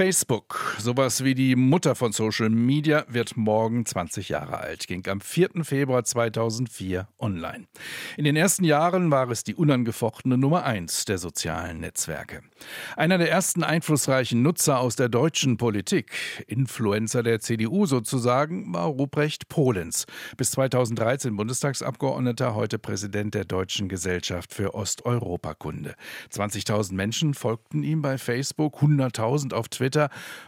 Facebook, sowas wie die Mutter von Social Media, wird morgen 20 Jahre alt, ging am 4. Februar 2004 online. In den ersten Jahren war es die unangefochtene Nummer 1 der sozialen Netzwerke. Einer der ersten einflussreichen Nutzer aus der deutschen Politik, Influencer der CDU sozusagen, war Ruprecht Polenz. Bis 2013 Bundestagsabgeordneter, heute Präsident der Deutschen Gesellschaft für Osteuropakunde. 20.000 Menschen folgten ihm bei Facebook, 100.000 auf Twitter.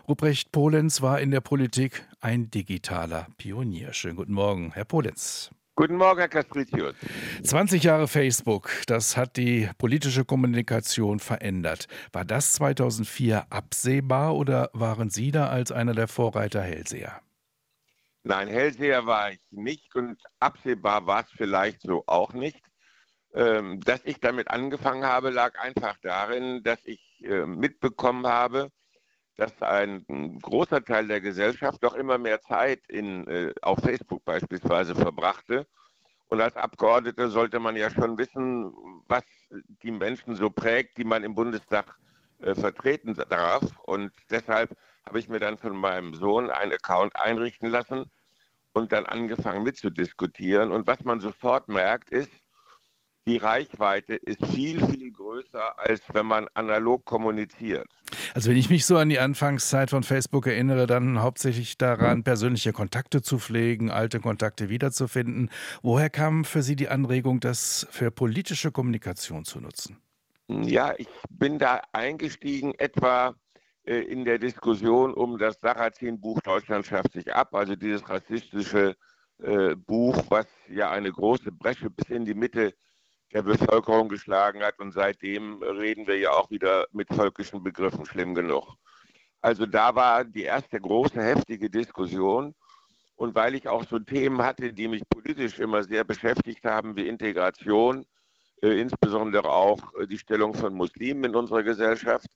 Ruprecht Polenz war in der Politik ein digitaler Pionier. Schönen guten Morgen, Herr Polenz. Guten Morgen, Herr Kastritius. 20 Jahre Facebook, das hat die politische Kommunikation verändert. War das 2004 absehbar oder waren Sie da als einer der Vorreiter Hellseher? Nein, Hellseher war ich nicht und absehbar war es vielleicht so auch nicht. Ähm, dass ich damit angefangen habe, lag einfach darin, dass ich äh, mitbekommen habe, dass ein, großer Teil der Gesellschaft doch immer mehr Zeit in, äh, auf Facebook beispielsweise verbrachte. Und als Abgeordneter sollte man ja schon wissen, was die Menschen so prägt, die man im Bundestag äh, vertreten darf. Und deshalb habe ich mir dann von meinem Sohn einen Account einrichten lassen und dann angefangen mitzudiskutieren. Und was man sofort merkt, ist, die Reichweite ist viel, viel größer, als wenn man analog kommuniziert. Also wenn ich mich so an die Anfangszeit von Facebook erinnere, dann hauptsächlich daran, persönliche Kontakte zu pflegen, alte Kontakte wiederzufinden. Woher kam für Sie die Anregung, das für politische Kommunikation zu nutzen? Ja, ich bin da eingestiegen etwa äh, in der Diskussion um das Sarrazin-Buch Deutschland schafft sich ab, also dieses rassistische äh, Buch, was ja eine große Bresche bis in die Mitte der Bevölkerung geschlagen hat. Und seitdem reden wir ja auch wieder mit völkischen Begriffen schlimm genug. Also da war die erste große, heftige Diskussion. Und weil ich auch so Themen hatte, die mich politisch immer sehr beschäftigt haben, wie Integration, äh, insbesondere auch äh, die Stellung von Muslimen in unserer Gesellschaft,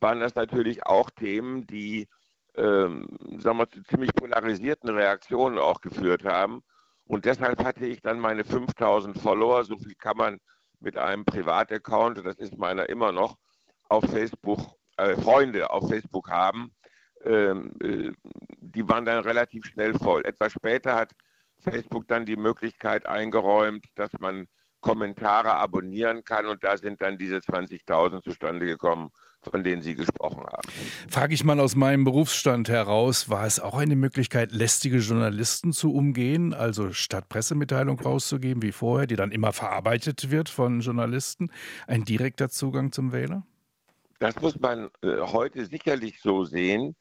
waren das natürlich auch Themen, die ähm, sagen wir, zu ziemlich polarisierten Reaktionen auch geführt haben. Und deshalb hatte ich dann meine 5000 Follower, so viel kann man mit einem Privataccount, das ist meiner immer noch, auf Facebook, äh, Freunde auf Facebook haben. Ähm, äh, die waren dann relativ schnell voll. Etwas später hat Facebook dann die Möglichkeit eingeräumt, dass man Kommentare abonnieren kann und da sind dann diese 20.000 zustande gekommen von denen Sie gesprochen haben. Frage ich mal aus meinem Berufsstand heraus, war es auch eine Möglichkeit, lästige Journalisten zu umgehen, also statt Pressemitteilung rauszugeben wie vorher, die dann immer verarbeitet wird von Journalisten, ein direkter Zugang zum Wähler? Das muss man äh, heute sicherlich so sehen.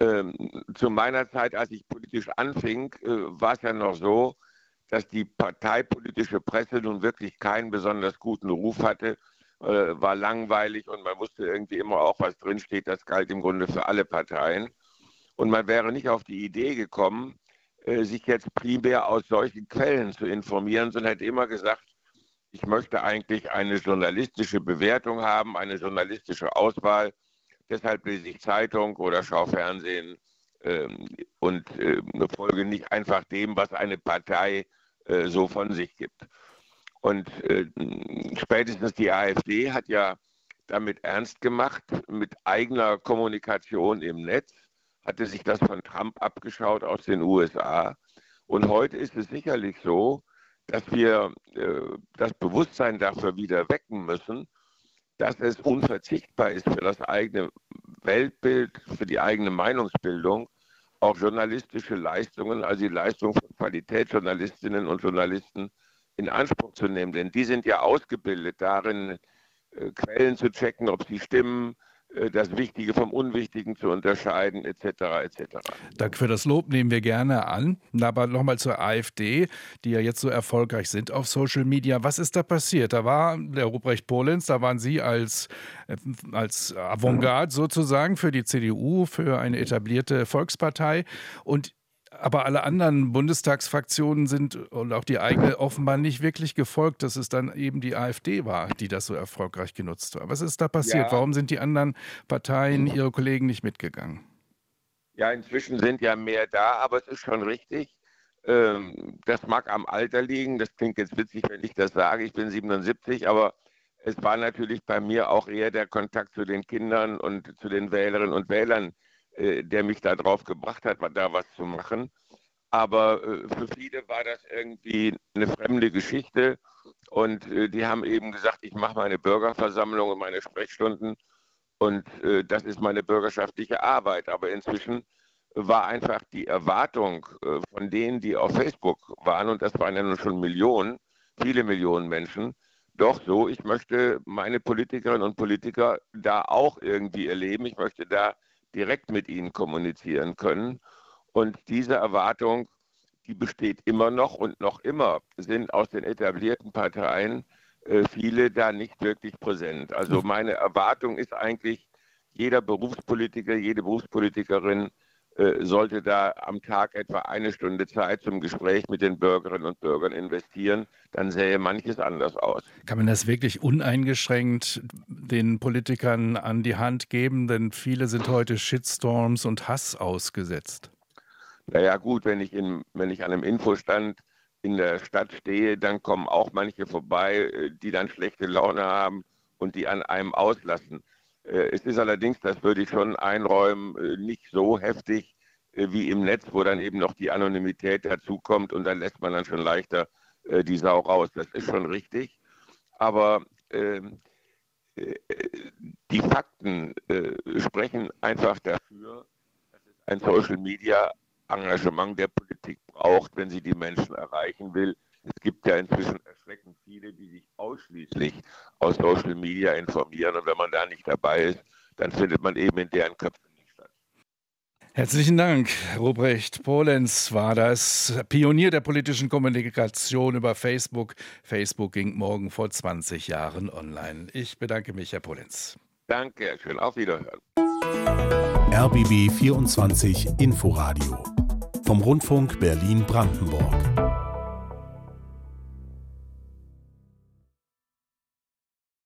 Ähm, zu meiner Zeit, als ich politisch anfing, äh, war es ja noch so, dass die parteipolitische Presse nun wirklich keinen besonders guten Ruf hatte äh, war langweilig und man wusste irgendwie immer auch, was drinsteht. Das galt im Grunde für alle Parteien. Und man wäre nicht auf die Idee gekommen, äh, sich jetzt primär aus solchen Quellen zu informieren, sondern hätte immer gesagt, ich möchte eigentlich eine journalistische Bewertung haben, eine journalistische Auswahl. Deshalb lese ich Zeitung oder schaue Fernsehen ähm, und äh, folge nicht einfach dem, was eine Partei äh, so von sich gibt. Und äh, spätestens die AfD hat ja damit ernst gemacht, mit eigener Kommunikation im Netz, hatte sich das von Trump abgeschaut aus den USA. Und heute ist es sicherlich so, dass wir äh, das Bewusstsein dafür wieder wecken müssen, dass es unverzichtbar ist für das eigene Weltbild, für die eigene Meinungsbildung, auch journalistische Leistungen, also die Leistung von Qualitätsjournalistinnen und Journalisten in Anspruch zu nehmen. Denn die sind ja ausgebildet darin, äh, Quellen zu checken, ob sie stimmen, das Wichtige vom Unwichtigen zu unterscheiden, etc. etc. Danke für das Lob, nehmen wir gerne an. Aber nochmal zur AfD, die ja jetzt so erfolgreich sind auf Social Media. Was ist da passiert? Da war der Ruprecht Polenz, da waren Sie als, äh, als Avantgarde sozusagen für die CDU, für eine etablierte Volkspartei. Und aber alle anderen Bundestagsfraktionen sind und auch die eigene offenbar nicht wirklich gefolgt, dass es dann eben die AfD war, die das so erfolgreich genutzt hat. Was ist da passiert? Ja. Warum sind die anderen Parteien, ihre Kollegen nicht mitgegangen? Ja, inzwischen sind ja mehr da, aber es ist schon richtig. Ähm, das mag am Alter liegen. Das klingt jetzt witzig, wenn ich das sage. Ich bin 77, aber es war natürlich bei mir auch eher der Kontakt zu den Kindern und zu den Wählerinnen und Wählern, äh, der mich darauf gebracht hat, da was zu machen. Aber äh, für viele war das irgendwie eine fremde Geschichte. Und äh, die haben eben gesagt, ich mache meine Bürgerversammlung und meine Sprechstunden. Und äh, das ist meine bürgerschaftliche Arbeit. Aber inzwischen war einfach die Erwartung äh, von denen, die auf Facebook waren, und das waren ja nun schon Millionen, viele Millionen Menschen, doch so, ich möchte meine Politikerinnen und Politiker da auch irgendwie erleben. Ich möchte da direkt mit ihnen kommunizieren können. Und diese Erwartung, die besteht immer noch und noch immer sind aus den etablierten Parteien äh, viele da nicht wirklich präsent. Also meine Erwartung ist eigentlich, jeder Berufspolitiker, jede Berufspolitikerin sollte da am Tag etwa eine Stunde Zeit zum Gespräch mit den Bürgerinnen und Bürgern investieren, dann sähe manches anders aus. Kann man das wirklich uneingeschränkt den Politikern an die Hand geben? Denn viele sind heute Shitstorms und Hass ausgesetzt. Naja gut, wenn ich, in, wenn ich an einem Infostand in der Stadt stehe, dann kommen auch manche vorbei, äh, die dann schlechte Laune haben und die an einem auslassen. Äh, es ist allerdings, das würde ich schon einräumen, äh, nicht so heftig äh, wie im Netz, wo dann eben noch die Anonymität dazukommt und dann lässt man dann schon leichter die Sau raus. Das ist schon richtig. Aber ähm, die Fakten sprechen einfach dafür, dass es ein Social Media Engagement der Politik braucht, wenn sie die Menschen erreichen will. Es gibt ja inzwischen erschreckend viele, die sich ausschließlich aus Social Media informieren. Und wenn man da nicht dabei ist, dann findet man eben in deren Köpfen nicht statt. Herzlichen Dank. Ruprecht Polenz war das Pionier der politischen Kommunikation über Facebook. Facebook ging morgen vor 20 Jahren online. Ich bedanke mich, Herr Polenz. Danke, schön. Auf Wiederhören. RBB 24 Inforadio vom Rundfunk Berlin-Brandenburg.